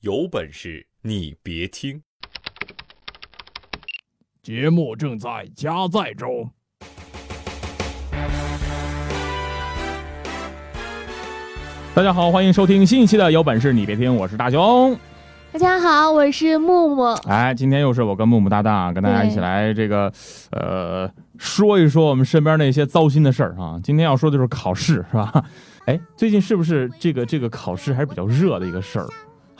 有本事你别听！节目正在加载中。大家好，欢迎收听新一期的《有本事你别听》，我是大熊。大家好，我是木木。哎，今天又是我跟木木搭档，跟大家一起来这个呃说一说我们身边那些糟心的事儿啊。今天要说的就是考试，是吧？哎，最近是不是这个这个考试还是比较热的一个事儿？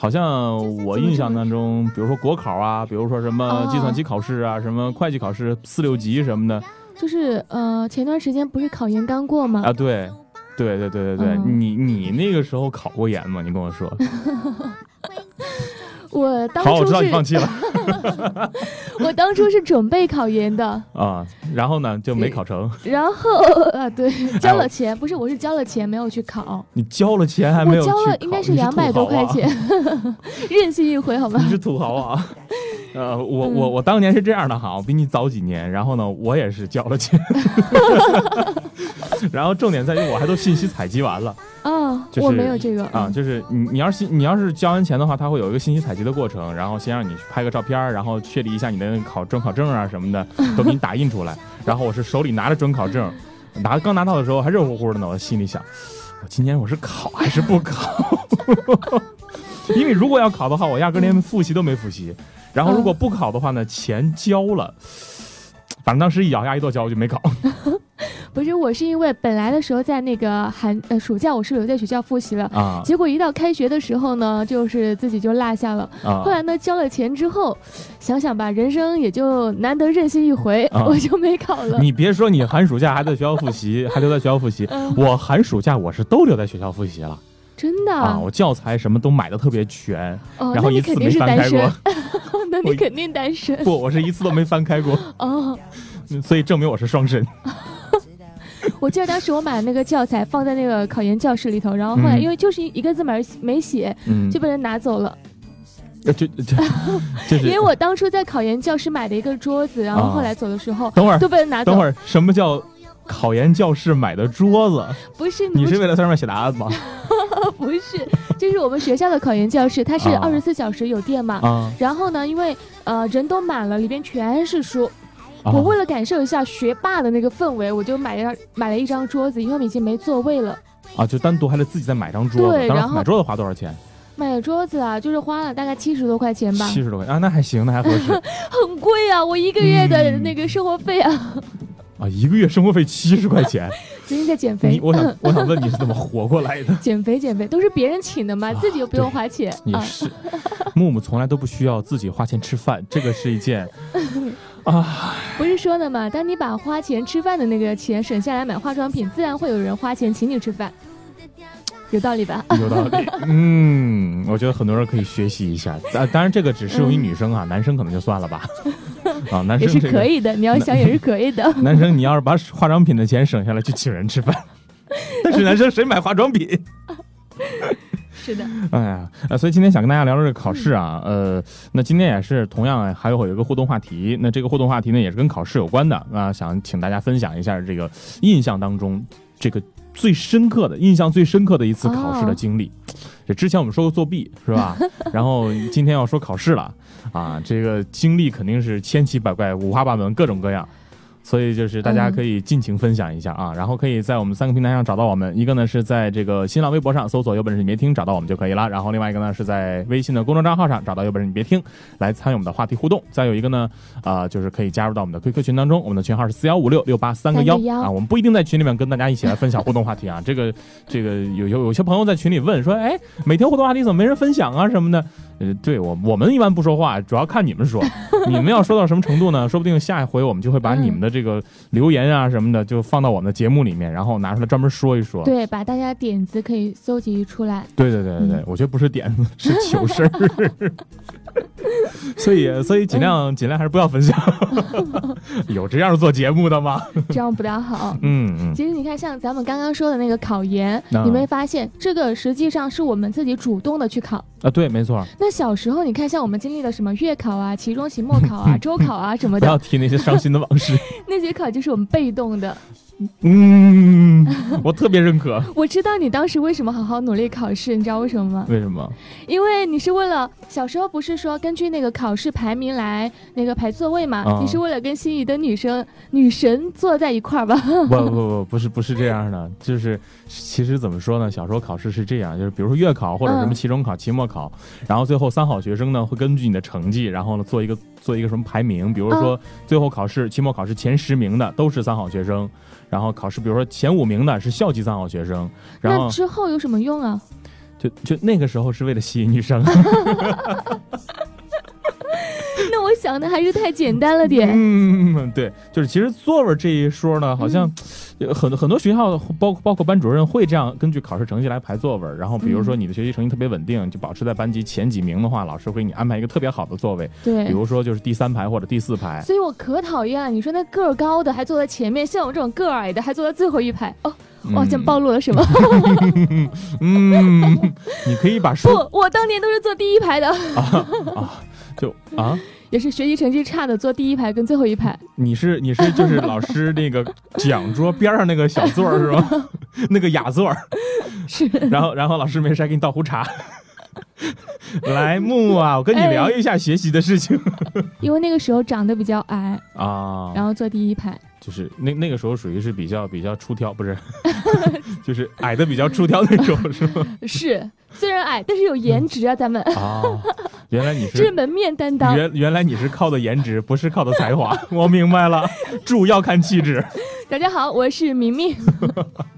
好像我印象当中，比如说国考啊，比如说什么计算机考试啊，什么会计考试四六级什么的，就是呃，前段时间不是考研刚过吗？啊，对，对对对对对，你你那个时候考过研吗？你跟我说。我当初好，我知道你放弃了。我当初是准备考研的啊，然后呢就没考成。然后啊，对，交了钱，不是，我是交了钱没有去考。你交了钱还没有？我交了，应该是两百多块钱，任性一回好吗？你是土豪啊！呃，我我我当年是这样的哈，我比你早几年，然后呢，我也是交了钱。然后重点在于我还都信息采集完了啊，我没有这个啊，就是你你要是你要是交完钱的话，他会有一个信息采集的过程，然后先让你拍个照片，然后确立一下你的考准考证啊什么的，都给你打印出来。然后我是手里拿着准考证，拿刚拿到的时候还热乎乎的呢，我心里想，我今年我是考还是不考？因为如果要考的话，我压根连复习都没复习。然后如果不考的话呢，钱交了，反正当时一咬牙一跺脚，我就没考。不是我是因为本来的时候在那个寒呃暑假我是留在学校复习了啊，结果一到开学的时候呢，就是自己就落下了。后来呢交了钱之后，想想吧，人生也就难得任性一回，我就没考了。你别说你寒暑假还在学校复习，还留在学校复习，我寒暑假我是都留在学校复习了。真的啊，我教材什么都买的特别全，然后一次没翻开过。那你肯定单身。不，我是一次都没翻开过。哦，所以证明我是双身。我记得当时我买那个教材放在那个考研教室里头，然后后来因为就是一个字没没写，就被人拿走了。就就就是因为我当初在考研教室买的一个桌子，然后后来走的时候，等会儿都被人拿走。等会儿什么叫考研教室买的桌子？不是你是为了在上面写答案吗？不是，就是我们学校的考研教室，它是二十四小时有电嘛。啊然后呢，因为呃人都满了，里边全是书。我为了感受一下学霸的那个氛围，我就买了买了一张桌子，因为我们已经没座位了。啊，就单独还得自己再买张桌子。对，然后买桌子花多少钱？买桌子啊，就是花了大概七十多块钱吧。七十多块啊，那还行，那还合适。很贵啊，我一个月的那个生活费啊。啊，一个月生活费七十块钱。最近在减肥。我想，我想问你是怎么活过来的？减肥，减肥都是别人请的嘛，自己又不用花钱。也是，木木从来都不需要自己花钱吃饭，这个是一件。啊，不是说的嘛？当你把花钱吃饭的那个钱省下来买化妆品，自然会有人花钱请你吃饭，有道理吧？有道理。嗯，我觉得很多人可以学习一下。啊，当然这个只适用于女生啊，男生可能就算了吧。啊，男生也是可以的，你要想也是可以的。男生，你要是把化妆品的钱省下来去请人吃饭，但是男生谁买化妆品？是的，哎呀，呃，所以今天想跟大家聊聊这个考试啊，呃，那今天也是同样还有有一个互动话题，那这个互动话题呢也是跟考试有关的啊，想请大家分享一下这个印象当中这个最深刻的印象最深刻的一次考试的经历。这之前我们说过作弊是吧？然后今天要说考试了啊，这个经历肯定是千奇百怪、五花八门、各种各样。所以就是大家可以尽情分享一下啊，然后可以在我们三个平台上找到我们，一个呢是在这个新浪微博上搜索“有本事你别听”找到我们就可以了，然后另外一个呢是在微信的公众账号上找到“有本事你别听”来参与我们的话题互动，再有一个呢啊就是可以加入到我们的 QQ 群当中，我们的群号是四幺五六六八三个幺啊，我们不一定在群里面跟大家一起来分享互动话题啊，这个这个有有有些朋友在群里问说，哎，每天互动话题怎么没人分享啊什么的。呃，对我我们一般不说话，主要看你们说。你们要说到什么程度呢？说不定下一回我们就会把你们的这个留言啊什么的，就放到我们的节目里面，然后拿出来专门说一说。对，把大家点子可以搜集出来。对对对对对，我觉得不是点子，是糗事儿。所以，所以尽量尽量还是不要分享。有这样做节目的吗？这样不大好。嗯嗯。其实你看，像咱们刚刚说的那个考研，你没发现这个实际上是我们自己主动的去考啊？对，没错。那小时候你看，像我们经历了什么月考啊、期中、期末 考啊、周考啊什么的，不要提那些伤心的往事。那节考就是我们被动的。嗯，我特别认可。我知道你当时为什么好好努力考试，你知道为什么吗？为什么？因为你是为了小时候不是说根据那个考试排名来那个排座位嘛？你是为了跟心仪的女生女神坐在一块儿吧？不不不，不是不是这样的，就是其实怎么说呢？小时候考试是这样，就是比如说月考或者什么期中考、期末考，然后最后三好学生呢会根据你的成绩，然后呢做一个做一个什么排名，比如说最后考试期末考试前十名的都是三好学生。然后考试，比如说前五名的是校级三好学生，然后之后有什么用啊？就就那个时候是为了吸引女生。那我想的还是太简单了点。嗯，对，就是其实座位这一说呢，好像很很多学校，包包括班主任会这样根据考试成绩来排座位。然后比如说你的学习成绩特别稳定，就保持在班级前几名的话，老师会给你安排一个特别好的座位。对，比如说就是第三排或者第四排。所以我可讨厌了，你说那个儿高的还坐在前面，像我这种个儿矮的还坐在最后一排。哦，我好像暴露了什么？嗯，你可以把书。不，我当年都是坐第一排的。啊。就啊，也是学习成绩差的，坐第一排跟最后一排。你是你是就是老师那个讲桌边上那个小座是吗？那个雅座是。然后然后老师没事还给你倒壶茶。来木木啊，我跟你聊一下学习的事情。因为那个时候长得比较矮啊，然后坐第一排。就是那那个时候属于是比较比较出挑，不是，就是矮的比较出挑那种，是吗？是，虽然矮，但是有颜值啊，咱们啊，原来你是这是门面担当。原原来你是靠的颜值，不是靠的才华，我明白了，主要看气质。大家好，我是明明。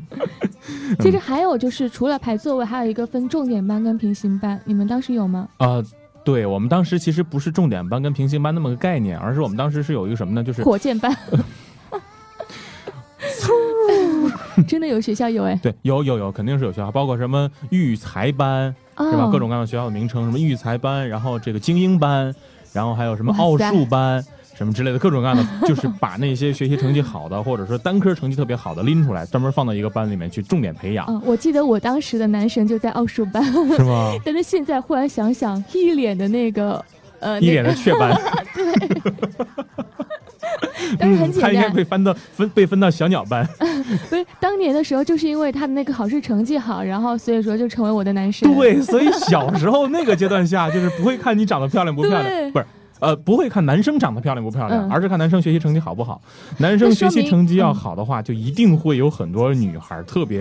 其实还有就是，除了排座位，还有一个分重点班跟平行班，你们当时有吗？啊。对我们当时其实不是重点班跟平行班那么个概念，而是我们当时是有一个什么呢？就是火箭班。真的有学校有哎？对，有有有，肯定是有学校，包括什么育才班是吧？各种各样的学校的名称，什么育才班，然后这个精英班，然后还有什么奥数班。什么之类的各种各样的，就是把那些学习成绩好的，或者说单科成绩特别好的拎出来，专门放到一个班里面去重点培养。我记得我当时的男神就在奥数班，是吗？但是现在忽然想想，一脸的那个呃，一脸的雀斑。对，但是很简单。他应该被分到分被分到小鸟班。不是，当年的时候就是因为他的那个考试成绩好，然后所以说就成为我的男神。对，所以小时候那个阶段下，就是不会看你长得漂亮不漂亮，不是。呃，不会看男生长得漂亮不漂亮，而是看男生学习成绩好不好。男生学习成绩要好的话，就一定会有很多女孩特别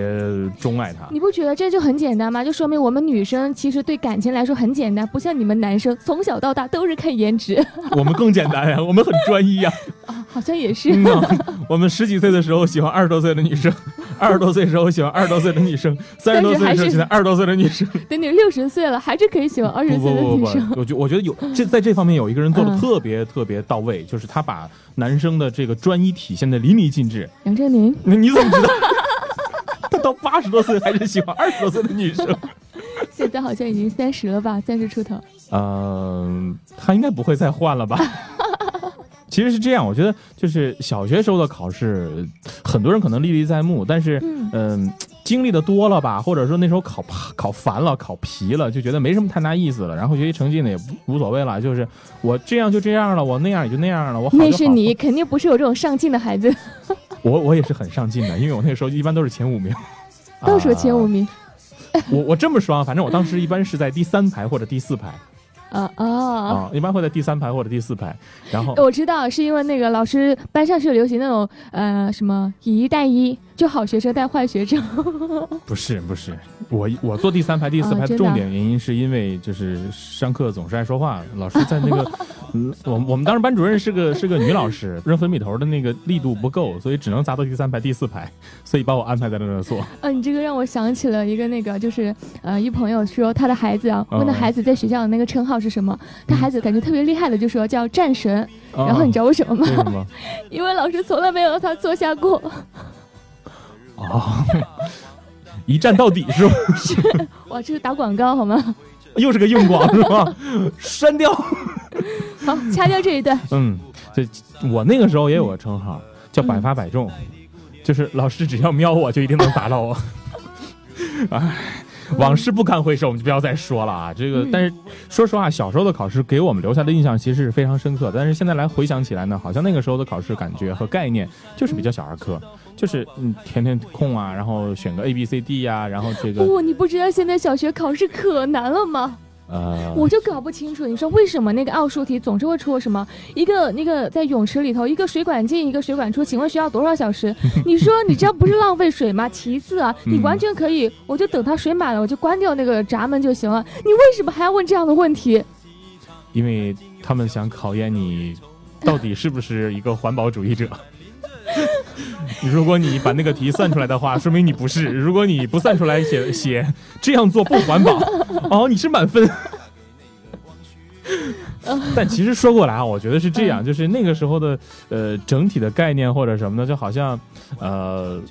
钟爱他。你不觉得这就很简单吗？就说明我们女生其实对感情来说很简单，不像你们男生从小到大都是看颜值。我们更简单呀，我们很专一呀。啊，好像也是。我们十几岁的时候喜欢二十多岁的女生，二十多岁的时候喜欢二十多岁的女生，三十多岁的时候喜欢二十多岁的女生。等你六十岁了，还是可以喜欢二十岁的女生。我觉我觉得有这在这方面有一个人。做的特别特别到位，就是他把男生的这个专一体现的淋漓尽致。杨振宁，那你怎么知道？他到八十多岁还是喜欢二十多岁的女生？现在好像已经三十了吧，三十出头。嗯，他应该不会再换了吧？其实是这样，我觉得就是小学时候的考试，很多人可能历历在目，但是嗯。经历的多了吧，或者说那时候考考烦了、考疲了，就觉得没什么太大意思了。然后学习成绩呢也无所谓了，就是我这样就这样了，我那样也就那样了。我那是你肯定不是有这种上进的孩子。我我也是很上进的，因为我那个时候一般都是前五名，倒数前五名。我我这么说啊，反正我当时一般是在第三排或者第四排。啊啊啊！一般会在第三排或者第四排。然后我知道是因为那个老师班上是有流行那种呃什么以一带一。就好学生带坏学生，不是不是，我我坐第三排第四排，重点原因是因为就是上课总是爱说话，老师在那个，嗯，我我们当时班主任是个是个女老师，扔粉笔头的那个力度不够，所以只能砸到第三排第四排，所以把我安排在了那坐。啊，你这个让我想起了一个那个，就是呃，一朋友说他的孩子啊，问他孩子在学校的那个称号是什么，他孩子感觉特别厉害的，就说叫战神，然后你知道为什么吗？为什么？因为老师从来没有让他坐下过。啊！一站到底是吧？哇，这是打广告好吗？又是个硬广是吧？删掉。好，掐掉这一段。嗯，这我那个时候也有个称号叫百发百中，就是老师只要瞄我就一定能打到我。哎，往事不堪回首，我们就不要再说了啊。这个，但是说实话，小时候的考试给我们留下的印象其实是非常深刻。但是现在来回想起来呢，好像那个时候的考试感觉和概念就是比较小儿科，就是嗯填填空啊，然后选个 A B C D 呀，然后这个。不，你不知道现在小学考试可难了吗？呃，我就搞不清楚，你说为什么那个奥数题总是会出什么一个那个在泳池里头一个水管进一个水管出，请问需要多少小时？你说你这样不是浪费水吗？其次啊，你完全可以，我就等它水满了，我就关掉那个闸门就行了。你为什么还要问这样的问题？因为他们想考验你到底是不是一个环保主义者。如果你把那个题算出来的话，说明你不是；如果你不算出来，写写这样做不环保，哦，你是满分。但其实说过来啊，我觉得是这样，就是那个时候的呃整体的概念或者什么的，就好像呃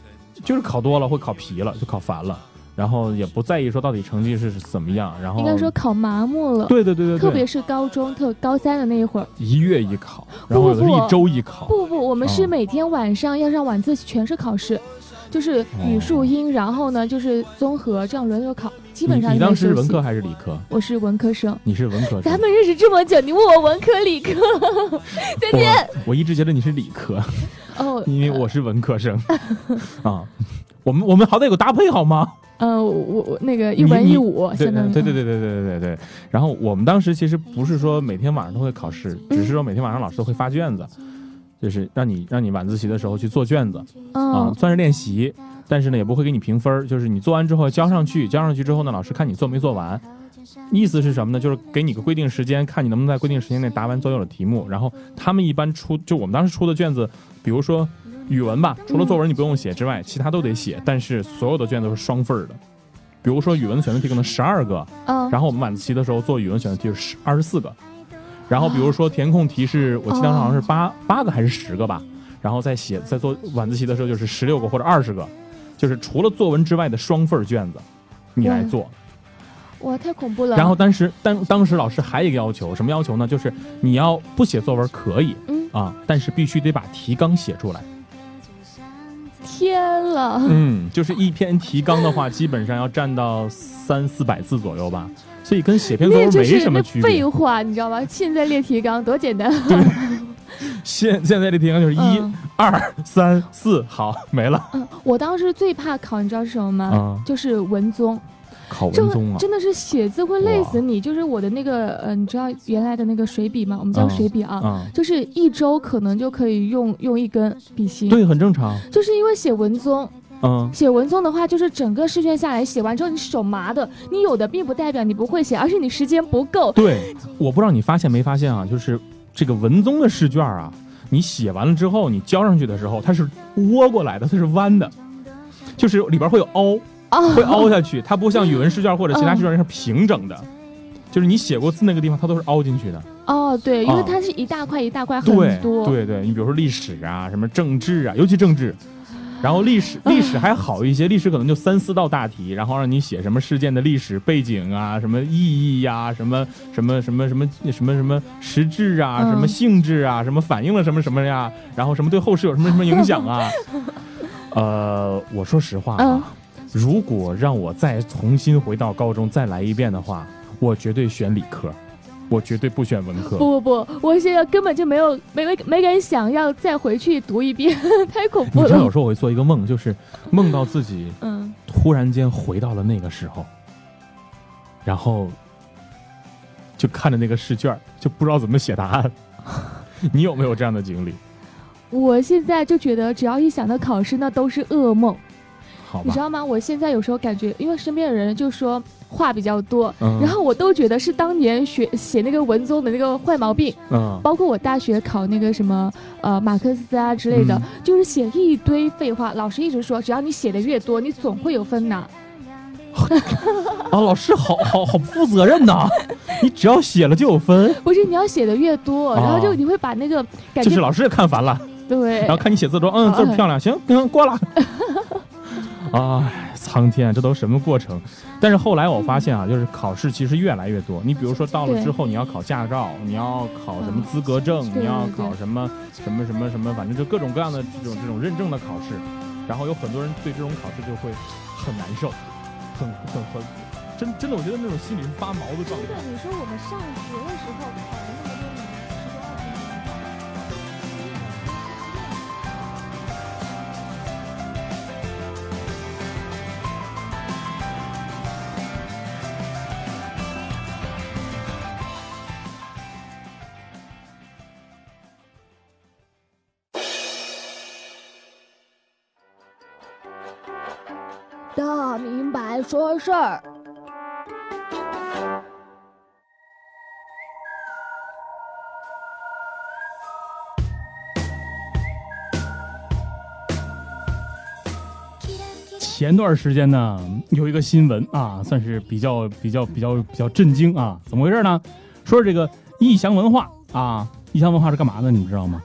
就是考多了会考皮了，就考烦了。然后也不在意说到底成绩是怎么样，然后应该说考麻木了。对对对对，特别是高中特高三的那一会儿，一月一考，然后有的是一周一考。不不不，我们是每天晚上要上晚自习，全是考试，就是语数英，然后呢就是综合，这样轮流考。基本上你当时是文科还是理科？我是文科生。你是文科生。咱们认识这么久，你问我文科理科？再见。我一直觉得你是理科。哦，因为我是文科生。啊，我们我们好歹有个搭配好吗？呃，我我那个一文一武，对对对对对对对对对。然后我们当时其实不是说每天晚上都会考试，只是说每天晚上老师都会发卷子，就是让你让你晚自习的时候去做卷子啊，算是练习。但是呢，也不会给你评分，就是你做完之后交上去，交上去之后呢，老师看你做没做完。意思是什么呢？就是给你个规定时间，看你能不能在规定时间内答完所有的题目。然后他们一般出，就我们当时出的卷子，比如说。语文吧，除了作文你不用写之外，其他都得写。但是所有的卷都是双份儿的，比如说语文选择题可能十二个，嗯，然后我们晚自习的时候做语文选择题是十二十四个，然后比如说填空题是我记得好像是八八个还是十个吧，然后再写在做晚自习的时候就是十六个或者二十个，就是除了作文之外的双份卷子，你来做。哇，太恐怖了！然后当时当当时老师还有一个要求，什么要求呢？就是你要不写作文可以，嗯啊，但是必须得把提纲写出来。天了，嗯，就是一篇提纲的话，基本上要占到三四百字左右吧，所以跟写篇作文没什么区别。废话，你知道吗？现在列提纲多简单。对，现现在列提纲就是一、二、三、四，好没了。嗯，我当时最怕考，你知道是什么吗？就是文综。考文综啊，真的是写字会累死你。就是我的那个，呃，你知道原来的那个水笔吗？我们叫水笔啊，就是一周可能就可以用用一根笔芯。对，很正常。就是因为写文综，嗯，写文综的话，就是整个试卷下来写完之后，你手麻的。你有的并不代表你不会写，而是你时间不够。对，我不知道你发现没发现啊，就是这个文综的试卷啊，你写完了之后，你交上去的时候，它是窝过来的，它是弯的，就是里边会有凹。会凹下去，它不像语文试卷或者其他试卷是平整的，就是你写过字那个地方，它都是凹进去的。哦，对，因为它是一大块一大块很多。对对，你比如说历史啊，什么政治啊，尤其政治，然后历史历史还好一些，历史可能就三四道大题，然后让你写什么事件的历史背景啊，什么意义呀，什么什么什么什么什么什么实质啊，什么性质啊，什么反映了什么什么呀，然后什么对后世有什么什么影响啊？呃，我说实话啊。如果让我再重新回到高中再来一遍的话，我绝对选理科，我绝对不选文科。不不不，我现在根本就没有没没没敢想要再回去读一遍，太恐怖了。你知道有时候我会做一个梦，就是梦到自己嗯突然间回到了那个时候，然后就看着那个试卷，就不知道怎么写答案。你有没有这样的经历？我现在就觉得，只要一想到考试，那都是噩梦。你知道吗？我现在有时候感觉，因为身边的人就说话比较多，然后我都觉得是当年学写那个文综的那个坏毛病。嗯，包括我大学考那个什么呃马克思啊之类的，就是写一堆废话。老师一直说，只要你写的越多，你总会有分拿。啊，老师好好好不负责任呐！你只要写了就有分？不是，你要写的越多，然后就你会把那个感觉，就是老师也看烦了。对，然后看你写字多，嗯，字漂亮，行，行，过了。哎，苍天，这都什么过程？但是后来我发现啊，就是考试其实越来越多。你比如说到了之后，你要考驾照，你要考什么资格证，你要考什么什么什么什么，反正就各种各样的这种这种认证的考试。然后有很多人对这种考试就会很难受，很很很真真的，我觉得那种心里是发毛的状态。对，你说我们上学的时候考明白说事儿。前段时间呢，有一个新闻啊，算是比较比较比较比较震惊啊，怎么回事呢？说这个义祥文化啊，义祥文化是干嘛的？你们知道吗？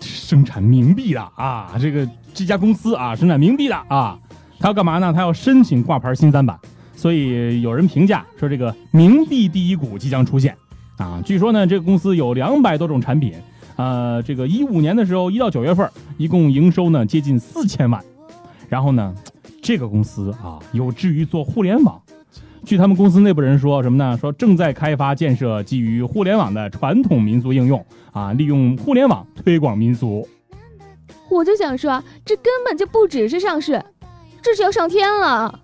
生产冥币的啊，这个这家公司啊，生产冥币的啊，他要干嘛呢？他要申请挂牌新三板，所以有人评价说这个冥币第一股即将出现啊。据说呢，这个公司有两百多种产品，呃，这个一五年的时候，一到九月份，一共营收呢接近四千万。然后呢，这个公司啊，有志于做互联网。据他们公司内部人说，什么呢？说正在开发建设基于互联网的传统民俗应用啊，利用互联网推广民俗。我就想说，这根本就不只是上市，这是要上天了。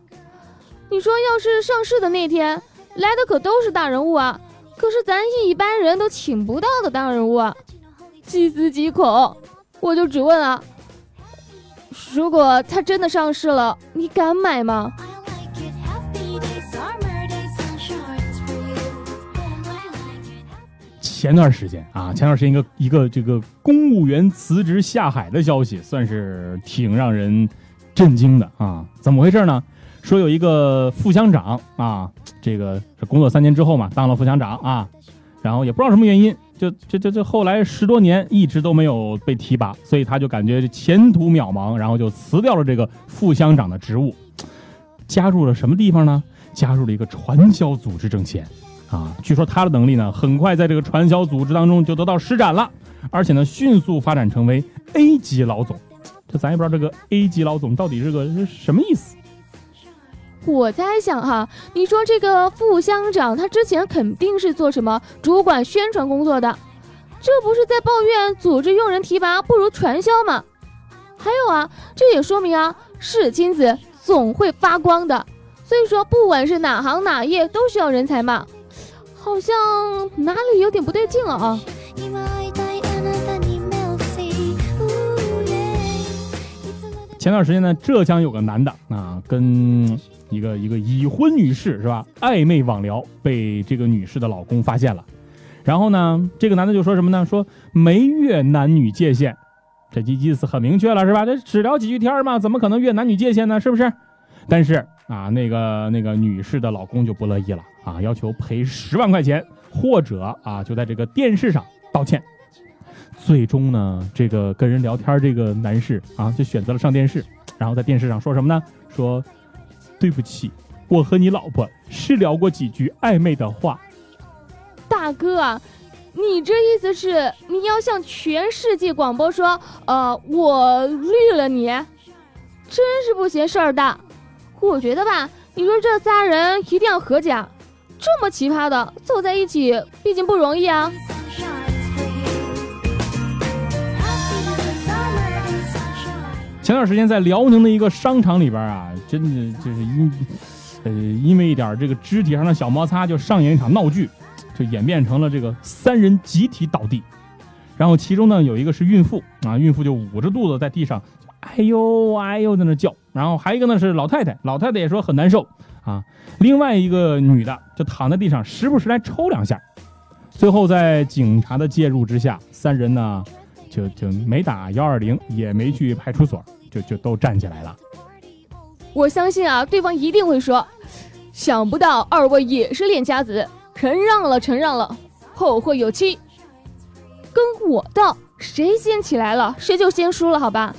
你说，要是上市的那天来的可都是大人物啊，可是咱一般人都请不到的大人物啊，细思极恐。我就只问啊。如果他真的上市了，你敢买吗？前段时间啊，前段时间一个一个这个公务员辞职下海的消息，算是挺让人震惊的啊！怎么回事呢？说有一个副乡长啊，这个是工作三年之后嘛，当了副乡长啊，然后也不知道什么原因。就这这这后来十多年一直都没有被提拔，所以他就感觉前途渺茫，然后就辞掉了这个副乡长的职务，加入了什么地方呢？加入了一个传销组织挣钱，啊，据说他的能力呢，很快在这个传销组织当中就得到施展了，而且呢，迅速发展成为 A 级老总。这咱也不知道这个 A 级老总到底是个什么意思。我在想哈，你说这个副乡长他之前肯定是做什么主管宣传工作的，这不是在抱怨组织用人提拔不如传销吗？还有啊，这也说明啊，是金子总会发光的。所以说，不管是哪行哪业都需要人才嘛，好像哪里有点不对劲了啊。前段时间呢，浙江有个男的啊，跟一个一个已婚女士是吧？暧昧网聊被这个女士的老公发现了，然后呢，这个男的就说什么呢？说没越男女界限，这意思很明确了是吧？这只聊几句天嘛，怎么可能越男女界限呢？是不是？但是啊，那个那个女士的老公就不乐意了啊，要求赔十万块钱，或者啊就在这个电视上道歉。最终呢，这个跟人聊天这个男士啊，就选择了上电视，然后在电视上说什么呢？说。对不起，我和你老婆是聊过几句暧昧的话。大哥，你这意思是你要向全世界广播说，呃，我绿了你，真是不嫌事儿大。我觉得吧，你说这仨人一定要和解，这么奇葩的走在一起，毕竟不容易啊。前段时间在辽宁的一个商场里边啊，真的就是因，呃，因为一点这个肢体上的小摩擦，就上演一场闹剧，就演变成了这个三人集体倒地，然后其中呢有一个是孕妇啊，孕妇就捂着肚子在地上，哎呦哎呦在那叫，然后还一个呢是老太太，老太太也说很难受啊，另外一个女的就躺在地上，时不时来抽两下，最后在警察的介入之下，三人呢就就没打幺二零，也没去派出所。就就都站起来了。我相信啊，对方一定会说：“想不到二位也是练家子，承让了，承让了，后会有期。”跟我斗，谁先起来了，谁就先输了，好吧？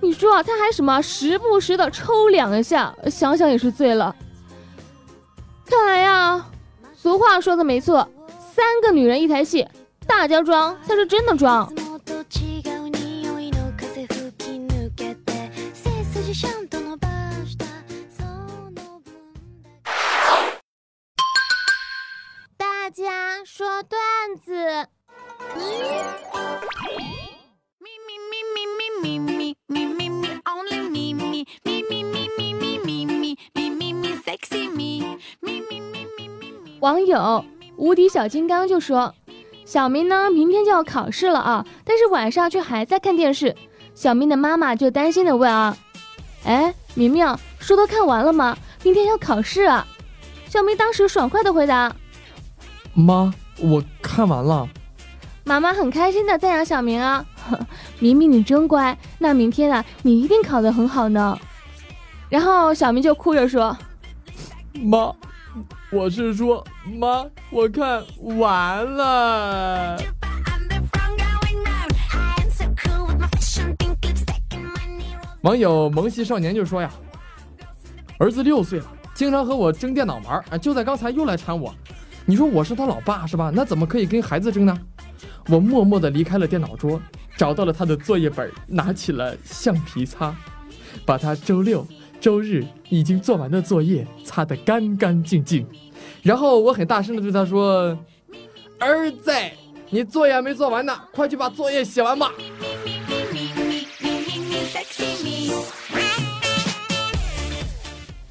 你说啊，他还什么时不时的抽两下，想想也是醉了。看来呀，俗话说的没错，三个女人一台戏，大家装才是真的装。网友无敌小金刚就说：“小明呢，明天就要考试了啊，但是晚上却还在看电视。小明的妈妈就担心的问啊，哎，明明书都看完了吗？明天要考试啊。”小明当时爽快的回答：“妈，我看完了。”妈妈很开心的赞扬小明啊，明明你真乖，那明天啊，你一定考得很好呢。然后小明就哭着说：“妈。”我是说，妈，我看完了。网友萌系少年就说呀：“儿子六岁了，经常和我争电脑玩，啊，就在刚才又来缠我。你说我是他老爸是吧？那怎么可以跟孩子争呢？”我默默地离开了电脑桌，找到了他的作业本，拿起了橡皮擦，把他周六。周日已经做完的作业擦得干干净净，然后我很大声的对他说：“儿子，你作业没做完呢，快去把作业写完吧。”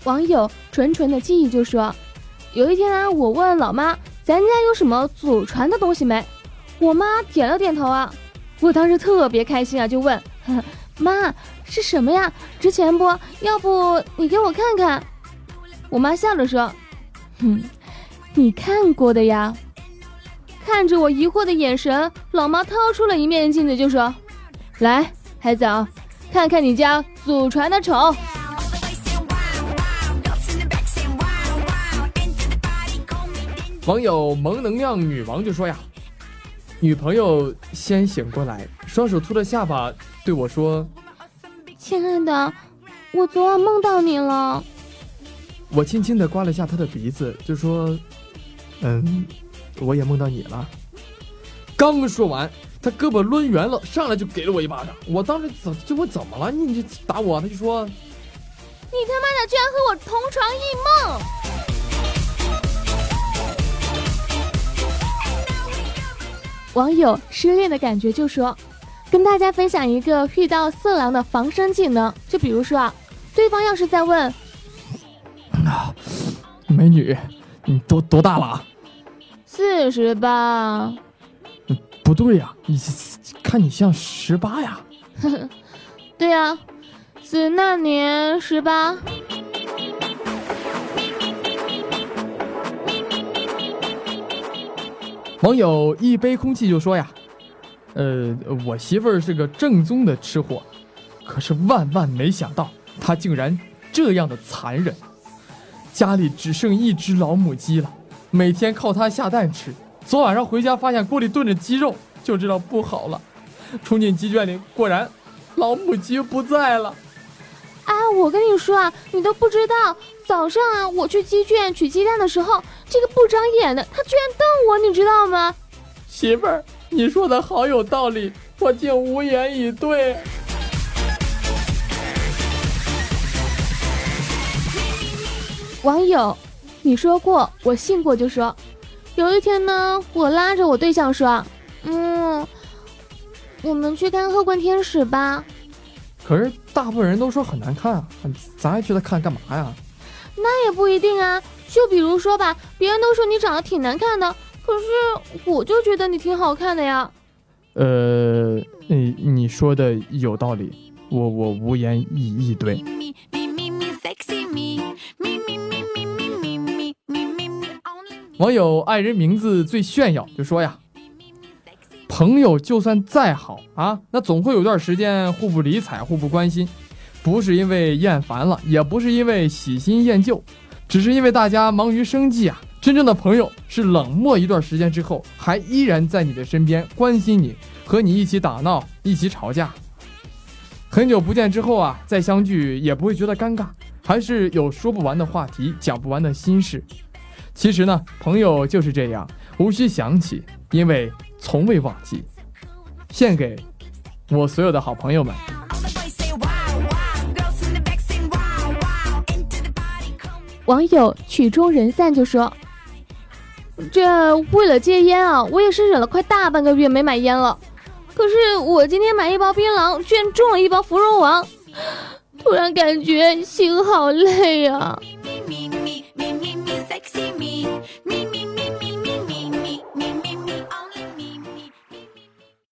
网友纯纯的记忆就说：“有一天啊，我问老妈，咱家有什么祖传的东西没？我妈点了点头啊，我当时特别开心啊，就问 妈。”是什么呀？值钱不？要不你给我看看。我妈笑着说：“哼，你看过的呀。”看着我疑惑的眼神，老妈掏出了一面镜子，就说：“来，孩子啊，看看你家祖传的丑。”网友萌能量女王就说呀：“女朋友先醒过来，双手托着下巴对我说。”亲爱的，我昨晚梦到你了。我轻轻的刮了下他的鼻子，就说：“嗯，我也梦到你了。”刚说完，他胳膊抡圆了，上来就给了我一巴掌。我当时怎就问怎么了？你你打我？他就说：“你他妈的居然和我同床异梦！”网友失恋的感觉就说。跟大家分享一个遇到色狼的防身技能，就比如说啊，对方要是在问，啊，美女，你多多大了？四十吧？不对呀，你看你像十八呀。对呀，是那年十八。网友一杯空气就说呀。呃，我媳妇儿是个正宗的吃货，可是万万没想到，她竟然这样的残忍。家里只剩一只老母鸡了，每天靠它下蛋吃。昨晚上回家发现锅里炖着鸡肉，就知道不好了。冲进鸡圈里，果然老母鸡不在了。哎，我跟你说啊，你都不知道，早上啊，我去鸡圈取鸡蛋的时候，这个不长眼的他居然瞪我，你知道吗？媳妇儿。你说的好有道理，我竟无言以对。网友，你说过，我信过就说。有一天呢，我拉着我对象说：“嗯，我们去看《后宫天使》吧。”可是大部分人都说很难看啊，咱还去他看干嘛呀？那也不一定啊，就比如说吧，别人都说你长得挺难看的。可是我就觉得你挺好看的呀。呃，你你说的有道理，我我无言以以对。网友爱人名字最炫耀，就说呀，朋友就算再好啊，那总会有段时间互不理睬、互不关心，不是因为厌烦了，也不是因为喜新厌旧，只是因为大家忙于生计啊。真正的朋友是冷漠一段时间之后，还依然在你的身边关心你，和你一起打闹，一起吵架。很久不见之后啊，再相聚也不会觉得尴尬，还是有说不完的话题，讲不完的心事。其实呢，朋友就是这样，无需想起，因为从未忘记。献给我所有的好朋友们。网友曲终人散就说。这为了戒烟啊，我也是忍了快大半个月没买烟了，可是我今天买一包槟榔，居然中了一包芙蓉王。突然感觉心好累啊。